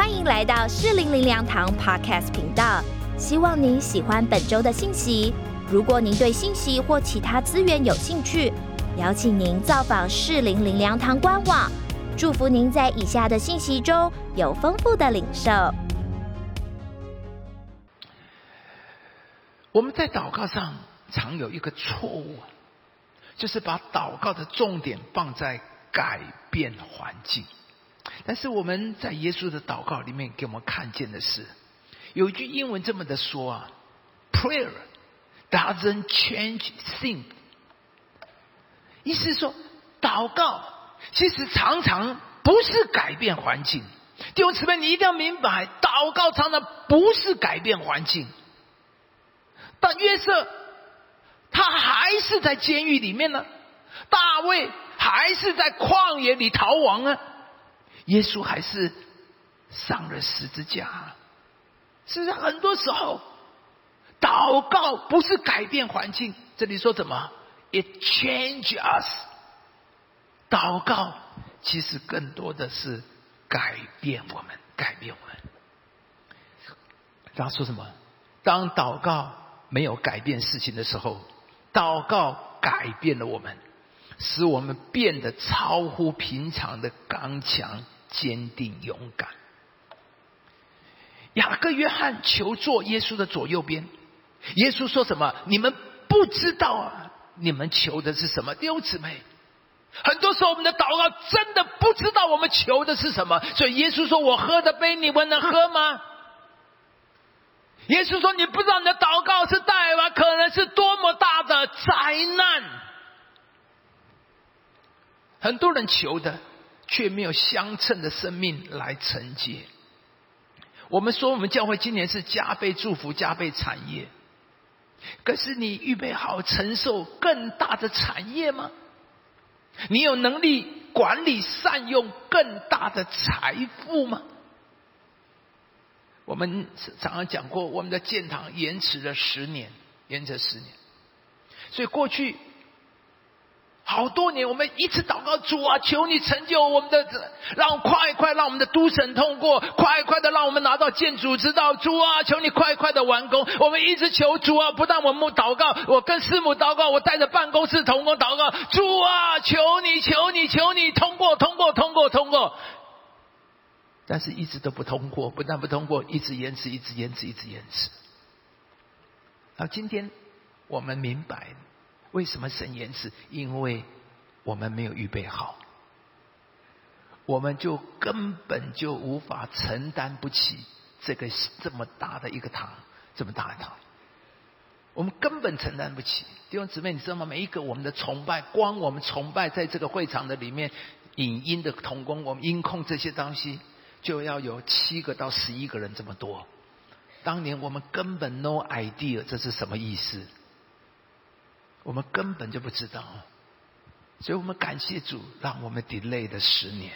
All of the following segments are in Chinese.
欢迎来到适龄灵粮堂 Podcast 频道。希望您喜欢本周的信息。如果您对信息或其他资源有兴趣，邀请您造访适龄灵粮堂官网。祝福您在以下的信息中有丰富的领受。我们在祷告上常有一个错误，就是把祷告的重点放在改变环境。但是我们在耶稣的祷告里面给我们看见的是，有一句英文这么的说啊：“Prayer doesn't change things。”意思说，祷告其实常常不是改变环境。弟兄姊妹，你一定要明白，祷告常常不是改变环境。但约瑟他还是在监狱里面呢，大卫还是在旷野里逃亡啊。耶稣还是上了十字架。实际上，很多时候，祷告不是改变环境。这里说什么？It change us。祷告其实更多的是改变我们，改变我们。然后说什么？当祷告没有改变事情的时候，祷告改变了我们，使我们变得超乎平常的刚强。坚定勇敢。雅各约翰求坐耶稣的左右边，耶稣说什么？你们不知道啊！你们求的是什么？六姊妹，很多时候我们的祷告真的不知道我们求的是什么。所以耶稣说：“我喝的杯，你们能喝吗？”耶稣说：“你不知道你的祷告是带来可能是多么大的灾难。”很多人求的。却没有相称的生命来承接。我们说，我们教会今年是加倍祝福、加倍产业。可是，你预备好承受更大的产业吗？你有能力管理、善用更大的财富吗？我们常常讲过，我们的建堂延迟了十年，延迟十年。所以过去。好多年，我们一直祷告主啊，求你成就我们的，让快快让我们的都审通过，快快的让我们拿到建筑之道。主啊，求你快快的完工。我们一直求主啊，不但我们祷告，我跟师母祷告，我带着办公室同工祷告。主啊，求你，求你，求你通过，通过，通过，通过。但是一直都不通过，不但不通过，一直延迟，一直延迟，一直延迟。好，今天我们明白。为什么神延迟？因为我们没有预备好，我们就根本就无法承担不起这个这么大的一个堂，这么大的堂，我们根本承担不起。弟兄姊妹，你知道吗？每一个我们的崇拜，光我们崇拜在这个会场的里面，影音的同工，我们音控这些东西，就要有七个到十一个人这么多。当年我们根本 no idea 这是什么意思。我们根本就不知道，所以我们感谢主，让我们 delay 的十年，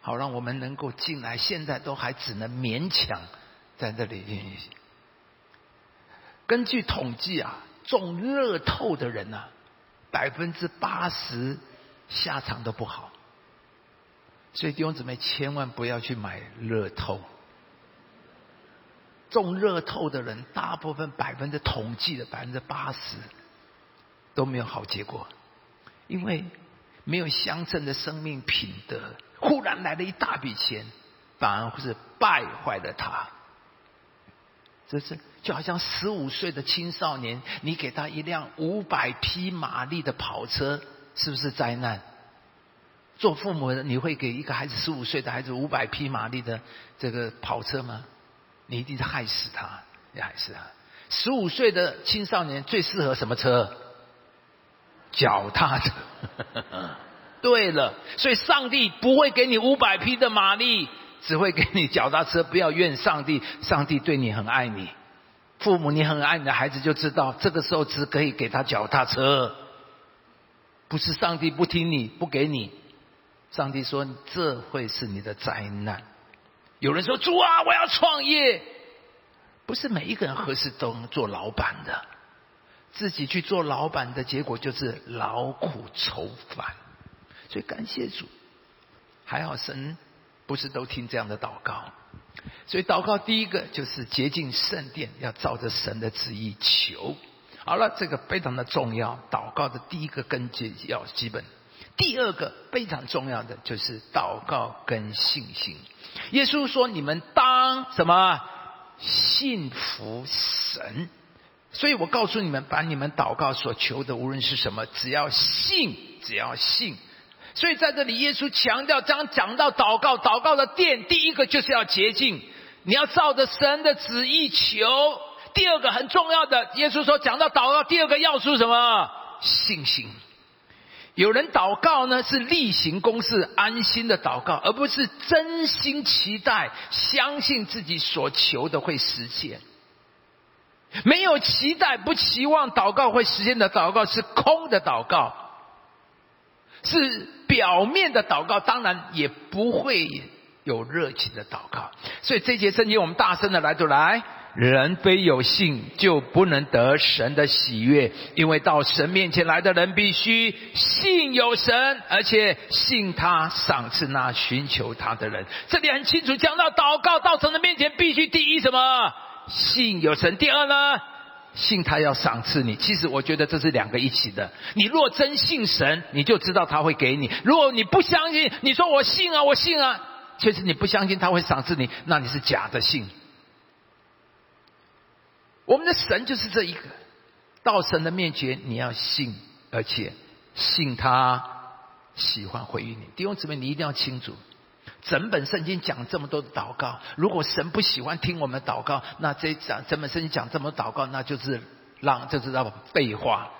好让我们能够进来。现在都还只能勉强在这里。根据统计啊，中乐透的人啊，百分之八十下场都不好。所以弟兄姊妹千万不要去买乐透。中乐透的人，大部分百分之统计的百分之八十。都没有好结果，因为没有乡镇的生命品德。忽然来了一大笔钱，反而是败坏了他。这是就好像十五岁的青少年，你给他一辆五百匹马力的跑车，是不是灾难？做父母的，你会给一个孩子十五岁的孩子五百匹马力的这个跑车吗？你一定是害死他，你害死他。十五岁的青少年最适合什么车？脚踏车，对了，所以上帝不会给你五百匹的马力，只会给你脚踏车。不要怨上帝，上帝对你很爱你。父母，你很爱你的孩子，就知道这个时候只可以给他脚踏车，不是上帝不听你不给你。上帝说这会是你的灾难。有人说主啊，我要创业，不是每一个人合适都能做老板的。自己去做老板的结果就是劳苦愁烦，所以感谢主，还好神不是都听这样的祷告。所以祷告第一个就是洁净圣殿，要照着神的旨意求。好了，这个非常的重要。祷告的第一个根基要基本，第二个非常重要的就是祷告跟信心。耶稣说：“你们当什么？信服神。”所以我告诉你们，把你们祷告所求的，无论是什么，只要信，只要信。所以在这里，耶稣强调，当讲到祷告，祷告的殿，第一个就是要洁净，你要照着神的旨意求。第二个很重要的，耶稣说，讲到祷告，第二个要素什么？信心。有人祷告呢，是例行公事、安心的祷告，而不是真心期待、相信自己所求的会实现。没有期待、不期望祷告会实现的祷告，是空的祷告，是表面的祷告，当然也不会有热情的祷告。所以这节圣经，我们大声的来读来。人非有信，就不能得神的喜悦，因为到神面前来的人必须信有神，而且信他赏赐那寻求他的人。这里很清楚讲到，祷告到神的面前必须第一什么？信有神。第二呢？信他要赏赐你。其实我觉得这是两个一起的。你若真信神，你就知道他会给你；如果你不相信，你说我信啊，我信啊，其实你不相信他会赏赐你，那你是假的信。我们的神就是这一个，到神的面前，你要信，而且信他喜欢回应你。弟兄姊妹，你一定要清楚，整本圣经讲这么多的祷告，如果神不喜欢听我们祷告，那这讲整本圣经讲这么多祷告，那就是让就知道废话，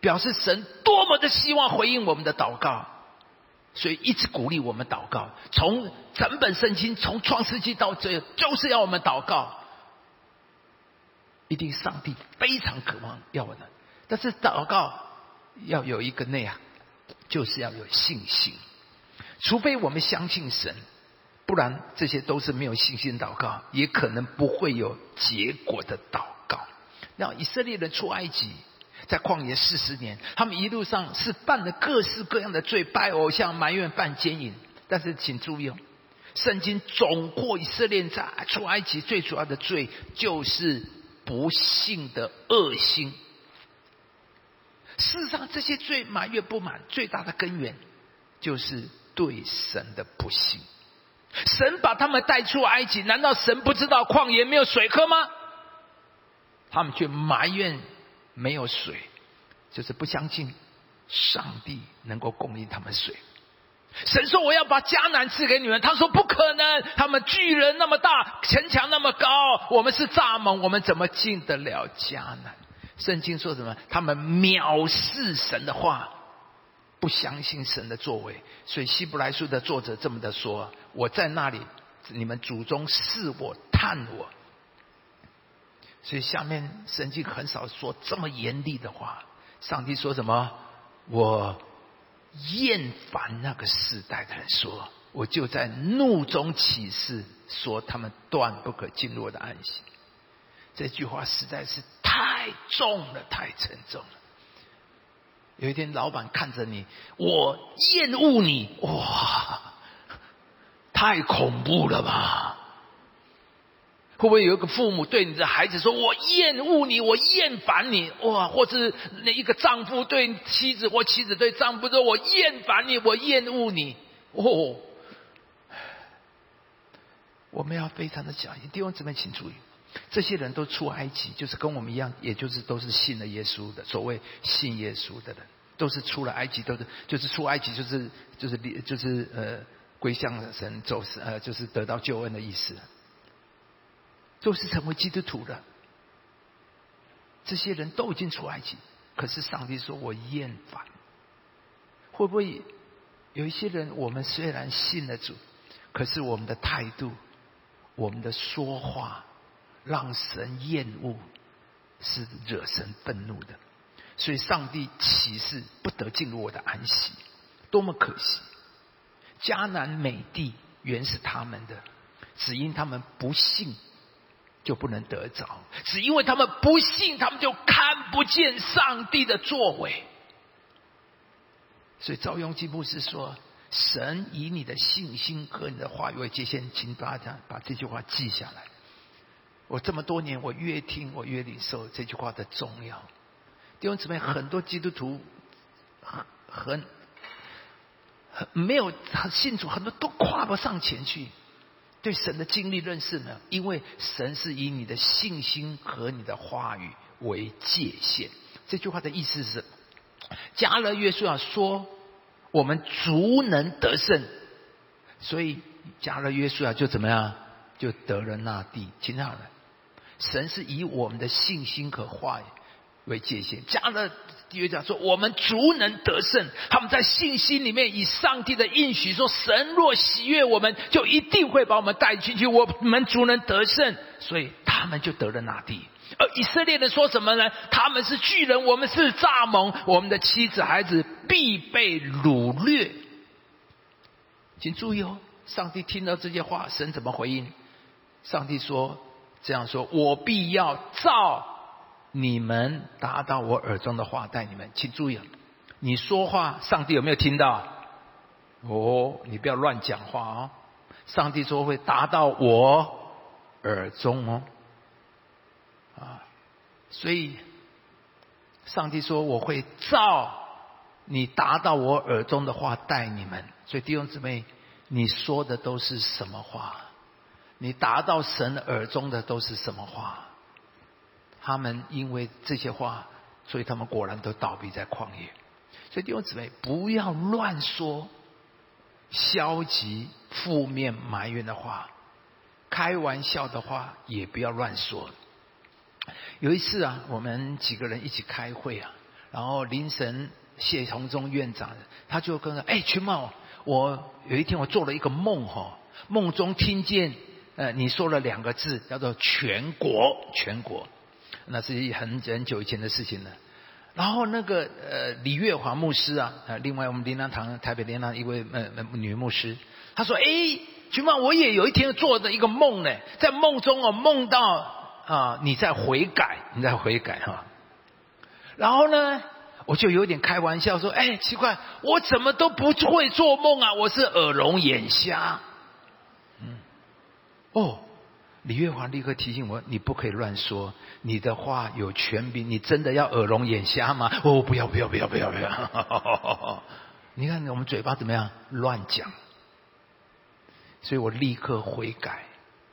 表示神多么的希望回应我们的祷告，所以一直鼓励我们祷告。从整本圣经，从创世纪到这，就是要我们祷告。一定，上帝非常渴望要我们，但是祷告要有一个内涵，就是要有信心。除非我们相信神，不然这些都是没有信心祷告，也可能不会有结果的祷告。那以色列人出埃及，在旷野四十年，他们一路上是犯了各式各样的罪，拜偶像、埋怨、犯奸淫。但是请注意哦，圣经总括以色列在出埃及最主要的罪就是。不幸的恶心。事实上，这些罪埋怨不满最大的根源，就是对神的不信。神把他们带出埃及，难道神不知道旷野没有水喝吗？他们却埋怨没有水，就是不相信上帝能够供应他们水。神说：“我要把迦南赐给你们。”他说：“不可能，他们巨人那么大，城墙那么高，我们是蚱蜢，我们怎么进得了迦南？”圣经说什么？他们藐视神的话，不相信神的作为。所以希伯来书的作者这么的说：“我在那里，你们祖宗视我、探我。”所以下面神经很少说这么严厉的话。上帝说什么？我。厌烦那个时代的人说：“我就在怒中起誓，说他们断不可进入我的安息。”这句话实在是太重了，太沉重了。有一天，老板看着你，我厌恶你，哇，太恐怖了吧！会不会有一个父母对你的孩子说：“我厌恶你，我厌烦你。”哇，或是那一个丈夫对妻子或妻子对丈夫说：“我厌烦你，我厌恶你。”哦，我们要非常的小心。弟兄姊妹，请注意，这些人都出埃及，就是跟我们一样，也就是都是信了耶稣的。所谓信耶稣的人，都是出了埃及，都是就是出埃及，就是就是就是呃归向神，走是呃就是得到救恩的意思。都是成为基督徒的，这些人都已经出埃及，可是上帝说我厌烦。会不会有一些人，我们虽然信了主，可是我们的态度、我们的说话，让神厌恶，是惹神愤怒的。所以上帝岂是不得进入我的安息，多么可惜！迦南美地原是他们的，只因他们不信。就不能得着，只因为他们不信，他们就看不见上帝的作为。所以赵雍基牧师说：“神以你的信心和你的话语为界限，请大家把这句话记下来。我这么多年，我越听我越领受这句话的重要。弟兄姊妹，很多基督徒很很很没有很信主，很多都跨不上前去。对神的经历认识呢？因为神是以你的信心和你的话语为界限。这句话的意思是，加勒约书亚说。我们足能得胜，所以加勒约书亚就怎么样？就得了那地。听好了，神是以我们的信心和话语为界限。加了约书亚说，我们足能得胜。他们在信心里面以上帝的应许说，神若喜悦我们，就一定会把我们带进去。我们足能得胜，所以他们就得了那地。而以色列人说什么呢？他们是巨人，我们是蚱蜢，我们的妻子孩子必被掳掠。请注意哦，上帝听到这些话，神怎么回应？上帝说：“这样说，我必要照你们达到我耳中的话带你们。”请注意，你说话，上帝有没有听到？哦，你不要乱讲话哦。上帝说会达到我耳中哦。啊，所以，上帝说我会照你达到我耳中的话带你们。所以弟兄姊妹，你说的都是什么话？你达到神耳中的都是什么话？他们因为这些话，所以他们果然都倒闭在旷野。所以弟兄姊妹，不要乱说消极、负面、埋怨的话，开玩笑的话也不要乱说。有一次啊，我们几个人一起开会啊，然后凌晨谢崇忠院长他就跟说哎群茂，我有一天我做了一个梦哈，梦中听见呃你说了两个字叫做全国全国，那是很很久以前的事情了。然后那个呃李月华牧师啊，呃另外我们灵粮堂台北灵粮一位呃女牧师，她说哎君茂我也有一天做的一个梦呢，在梦中哦梦到。啊！你在悔改，你在悔改哈。然后呢，我就有点开玩笑说：“哎，奇怪，我怎么都不会做梦啊？我是耳聋眼瞎。”哦，李月华立刻提醒我：“你不可以乱说，你的话有权柄。你真的要耳聋眼瞎吗？”哦，不要不要不要不要不要！你看我们嘴巴怎么样？乱讲。所以我立刻悔改。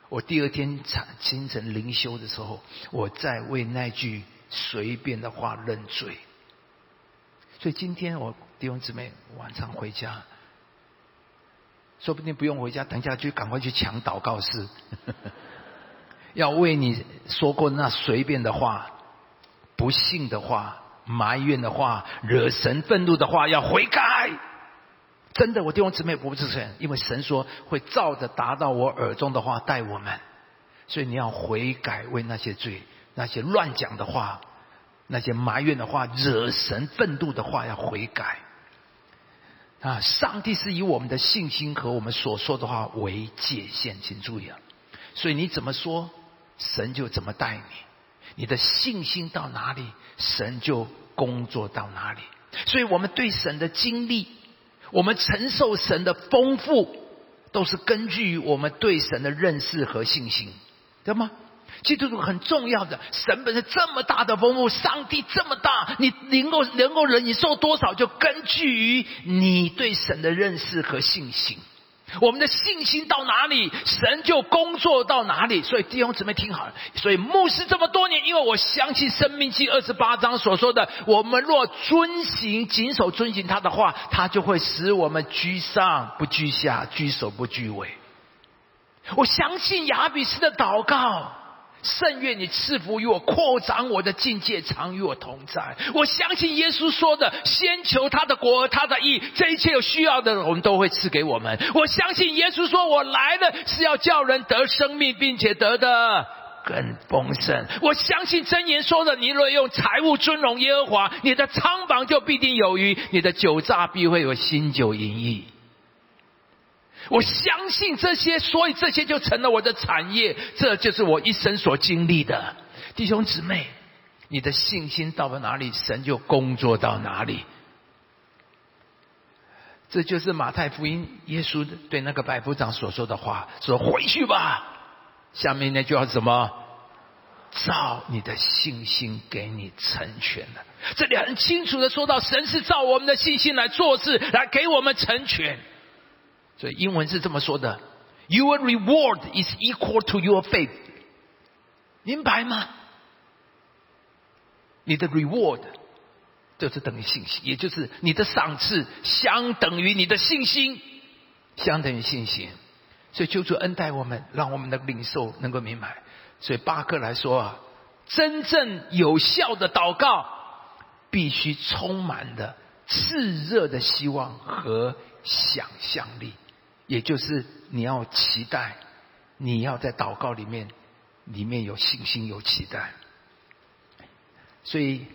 我第二天早清晨灵修的时候，我再为那句随便的话认罪。所以今天我弟兄姊妹晚上回家，说不定不用回家，等下就赶快去抢祷告室，要为你说过那随便的话、不幸的话、埋怨的话、惹神愤怒的话，要悔改。真的，我弟兄姊妹不是神，因为神说会照着达到我耳中的话带我们，所以你要悔改，为那些罪、那些乱讲的话、那些埋怨的话、惹神愤怒的话要悔改。啊，上帝是以我们的信心和我们所说的话为界限，请注意啊！所以你怎么说，神就怎么带你；你的信心到哪里，神就工作到哪里。所以我们对神的经历。我们承受神的丰富，都是根据于我们对神的认识和信心，对吗？基督徒很重要的，神本身这么大的丰富，上帝这么大，你能够能够忍你受多少，就根据于你对神的认识和信心。我们的信心到哪里，神就工作到哪里。所以弟兄姊妹听好了。所以牧师这么多年，因为我相信《生命记》二十八章所说的：我们若遵行、谨守、遵行他的话，他就会使我们居上不居下，居首不居尾。我相信亚比斯的祷告。圣愿你赐福于我，扩展我的境界，常与我同在。我相信耶稣说的：“先求他的国，他的义，这一切有需要的，我们都会赐给我们。”我相信耶稣说：“我来了是要叫人得生命，并且得的更丰盛。”我相信箴言说的：“你若用财物尊荣耶和华，你的仓房就必定有余，你的酒榨必会有新酒盈溢。”我相信这些，所以这些就成了我的产业。这就是我一生所经历的，弟兄姊妹，你的信心到了哪里，神就工作到哪里。这就是马太福音耶稣对那个百夫长所说的话：说回去吧。下面那句话什么？照你的信心给你成全了。这里很清楚的说到，神是照我们的信心来做事，来给我们成全。所以英文是这么说的：Your reward is equal to your faith。明白吗？你的 reward 就是等于信心，也就是你的赏赐相等于你的信心，相等于信心。所以求主恩待我们，让我们的领受能够明白。所以巴克来说啊，真正有效的祷告，必须充满的炽热的希望和想象力，也就是你要期待，你要在祷告里面，里面有信心有期待。所以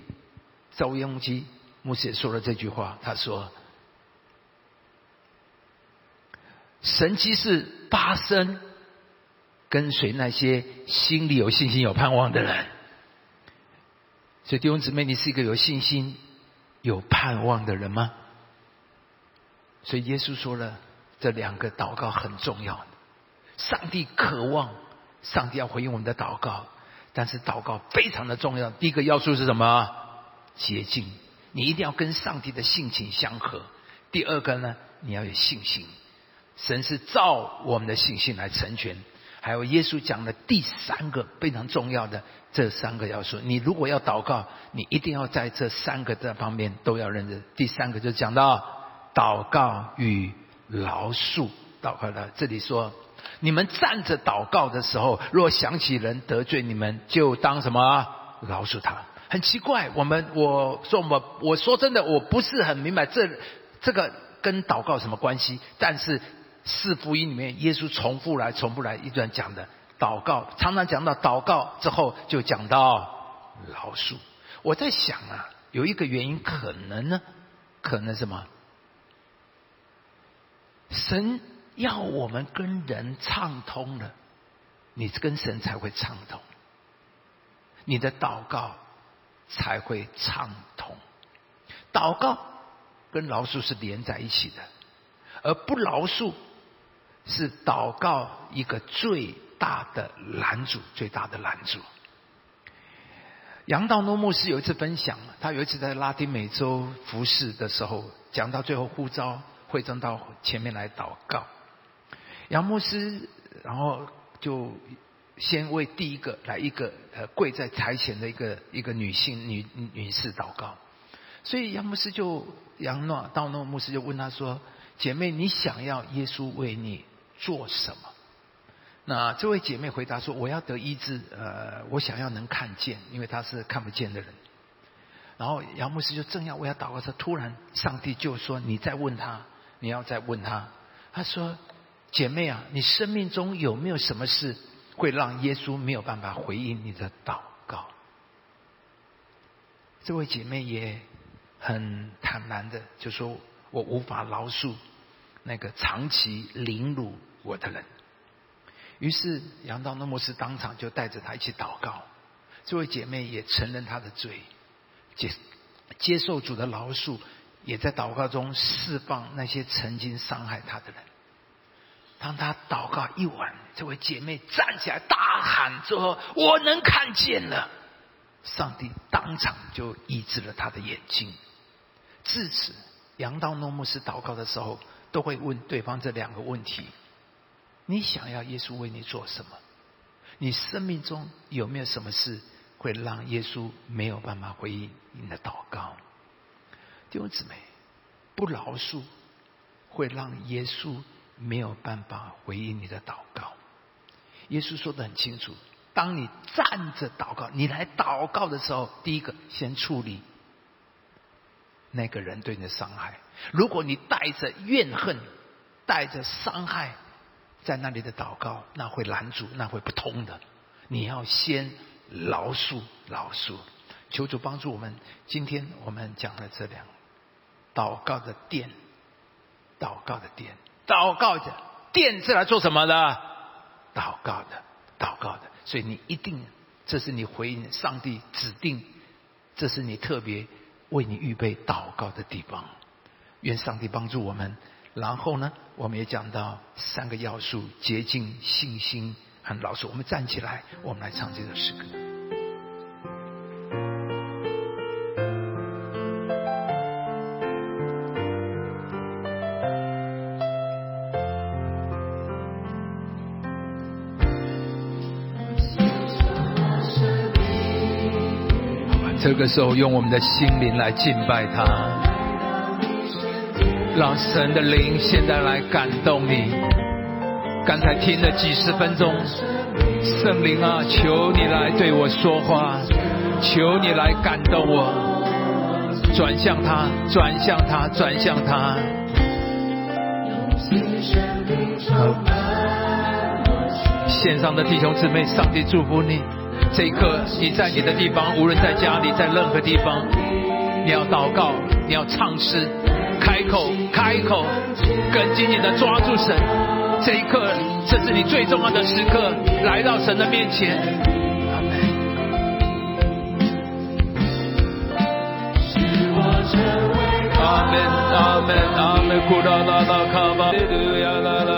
赵延基牧师也说了这句话，他说：“神迹是发生。”跟随那些心里有信心、有盼望的人，所以弟兄姊妹，你是一个有信心、有盼望的人吗？所以耶稣说了，这两个祷告很重要。上帝渴望，上帝要回应我们的祷告，但是祷告非常的重要。第一个要素是什么？洁净，你一定要跟上帝的性情相合。第二个呢，你要有信心，神是照我们的信心来成全。还有耶稣讲的第三个非常重要的这三个要素，你如果要祷告，你一定要在这三个这方面都要认真。第三个就讲到祷告与饶恕。祷告的这里说，你们站着祷告的时候，若想起人得罪你们，就当什么饶恕他。很奇怪，我们我说我我说真的，我不是很明白这这个跟祷告什么关系，但是。四福音里面，耶稣重复来、重复来一段讲的祷告，常常讲到祷告之后，就讲到饶恕。我在想啊，有一个原因可能呢，可能什么？神要我们跟人畅通了，你跟神才会畅通，你的祷告才会畅通。祷告跟饶恕是连在一起的，而不饶恕。是祷告一个最大的拦阻，最大的拦阻。杨道诺牧师有一次分享，他有一次在拉丁美洲服侍的时候，讲到最后呼召会众到前面来祷告。杨牧师然后就先为第一个来一个呃跪在台前的一个一个女性女女士祷告，所以杨牧师就杨诺道诺牧师就问他说：“姐妹，你想要耶稣为你？”做什么？那这位姐妹回答说：“我要得医治，呃，我想要能看见，因为她是看不见的人。”然后杨牧师就正要为她祷告时，突然上帝就说：“你再问他，你要再问他。”他说：“姐妹啊，你生命中有没有什么事会让耶稣没有办法回应你的祷告？”这位姐妹也很坦然的就说：“我无法饶恕那个长期凌辱。”我的人，于是杨道诺牧师当场就带着他一起祷告。这位姐妹也承认她的罪，接接受主的饶恕，也在祷告中释放那些曾经伤害她的人。当他祷告一晚，这位姐妹站起来大喊说：“我能看见了！”上帝当场就医治了他的眼睛。至此，杨道诺牧师祷告的时候，都会问对方这两个问题。你想要耶稣为你做什么？你生命中有没有什么事会让耶稣没有办法回应你的祷告？弟兄姊妹，不饶恕会让耶稣没有办法回应你的祷告。耶稣说的很清楚：当你站着祷告，你来祷告的时候，第一个先处理那个人对你的伤害。如果你带着怨恨，带着伤害。在那里的祷告，那会拦阻，那会不通的。你要先饶恕，饶恕，求主帮助我们。今天我们讲了这两，祷告的殿，祷告的殿，祷告的殿是来做什么的？祷告的，祷告的。所以你一定，这是你回应上帝指定，这是你特别为你预备祷告的地方。愿上帝帮助我们。然后呢，我们也讲到三个要素：洁净、信心和老实。我们站起来，我们来唱这首诗歌。个时候，用我们的心灵来敬拜他，让神的灵现在来感动你。刚才听了几十分钟，圣灵啊，求你来对我说话，求你来感动我，转向他，转向他，转向他。线上的弟兄姊妹，上帝祝福你。这一刻，你在你的地方，无论在家里，在任何地方，你要祷告，你要唱诗，开口，开口，更紧紧的抓住神。这一刻，这是你最重要的时刻，来到神的面前。阿门，阿门，阿门，库拉拉拉卡巴，路亚啦啦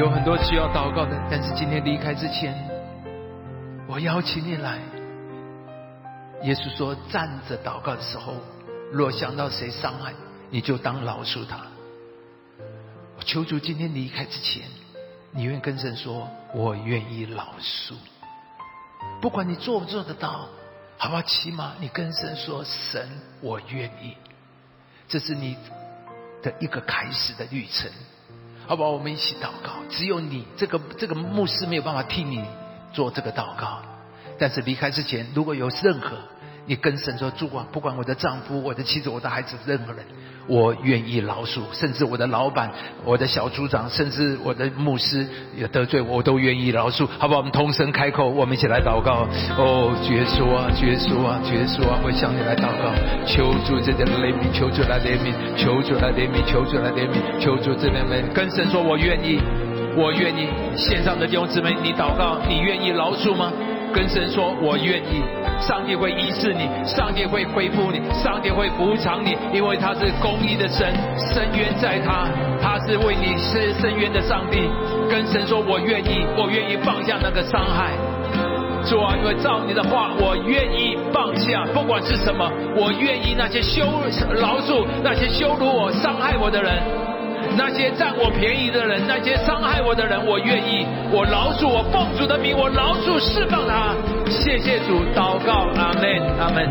有很多需要祷告的，但是今天离开之前，我邀请你来。耶稣说：“站着祷告的时候，若想到谁伤害，你就当饶恕他。”我求主今天离开之前，你愿跟神说：“我愿意饶恕。”不管你做不做得到，好不好？起码你跟神说：“神，我愿意。”这是你的一个开始的旅程。好不好？我们一起祷告。只有你这个这个牧师没有办法替你做这个祷告。但是离开之前，如果有任何你跟神说主啊，不管我的丈夫、我的妻子、我的孩子，任何人。我愿意饶恕，甚至我的老板、我的小组长，甚至我的牧师也得罪我，我都愿意饶恕，好不好？我们同声开口，我们一起来祷告。哦，绝说啊，绝说啊，绝说啊！我向你来祷告，求主这点怜悯，求主来怜悯，求主来怜悯，求主来怜悯，求主这点怜跟神说，我愿意，我愿意。线上的弟兄姊妹，你祷告，你愿意饶恕吗？跟神说：“我愿意。”上帝会医治你，上帝会恢复你，上帝会补偿你，因为他是公义的神，深渊在他，他是为你伸深渊的上帝。跟神说：“我愿意，我愿意放下那个伤害。”主啊，因为照你的话，我愿意放下，不管是什么，我愿意那些羞饶恕那些羞辱我、伤害我的人。那些占我便宜的人，那些伤害我的人，我愿意，我饶恕，我奉主的名，我饶恕，释放他。谢谢主，祷告，阿门，阿门。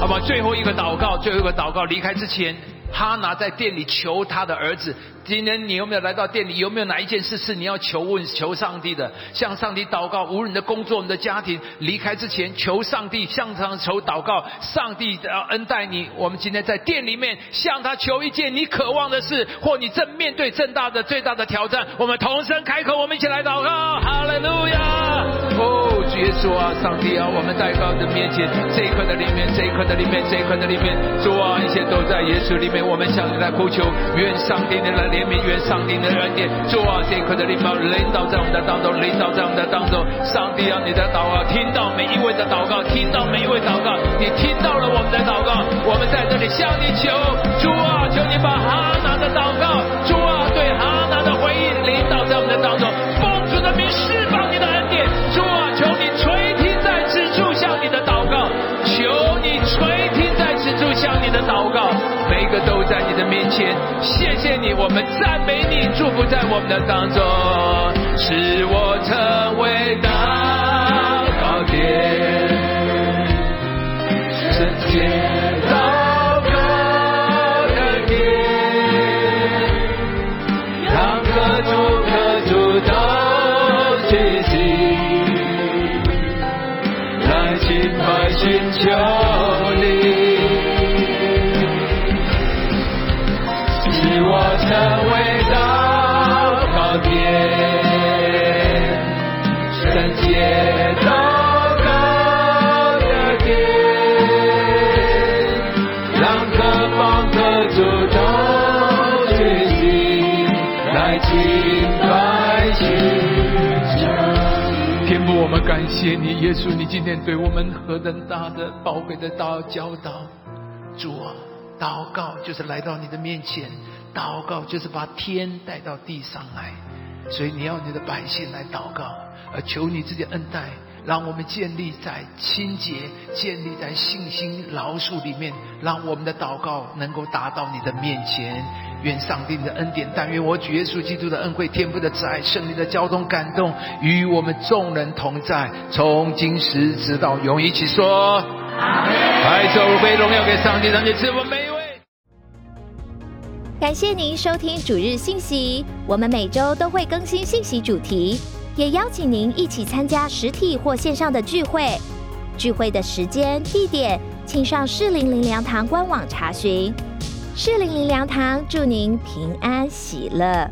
好吧，最后一个祷告，最后一个祷告，离开之前。哈拿在店里求他的儿子。今天你有没有来到店里？有没有哪一件事是你要求问、求上帝的？向上帝祷告，无论你的工作、你的家庭，离开之前求上帝，向上求祷告，上帝要恩待你。我们今天在店里面向他求一件你渴望的事，或你正面对正大的、最大的挑战。我们同声开口，我们一起来祷告。哈利路亚！主耶稣啊，上帝啊，我们在高的面前，这一刻的里面，这一刻的里面，这一刻的里面，主啊，一切都在耶稣里面。我们向你来呼求，愿上帝的来怜悯，愿上帝的恩典，主啊，这一刻的里面领导在我们的当中，领导在我们的当中。上帝啊，你的祷告听到每一位的祷告，听到每一位祷告，你听到了我们的祷告，我们在这里向你求，主啊，求你把哈拿的祷告，主啊，对哈拿的回应领导在我们的当中，面前，谢谢你，我们赞美你，祝福在我们的当中，使我成为大告点，圣洁。谢你，耶稣，你今天对我们何等大的宝贵的道教导。主啊，祷告就是来到你的面前，祷告就是把天带到地上来，所以你要你的百姓来祷告，而求你自己恩待。让我们建立在清洁、建立在信心、饶恕里面，让我们的祷告能够达到你的面前。愿上帝的恩典，但愿我主耶稣基督的恩惠、天父的慈爱、圣灵的交通感动，与我们众人同在，从今时直到永一起说。来，手飞荣耀给上帝，让你赐福每一位。感谢您收听主日信息，我们每周都会更新信息主题。也邀请您一起参加实体或线上的聚会，聚会的时间、地点，请上适龄灵粮堂官网查询。适龄灵粮堂祝您平安喜乐。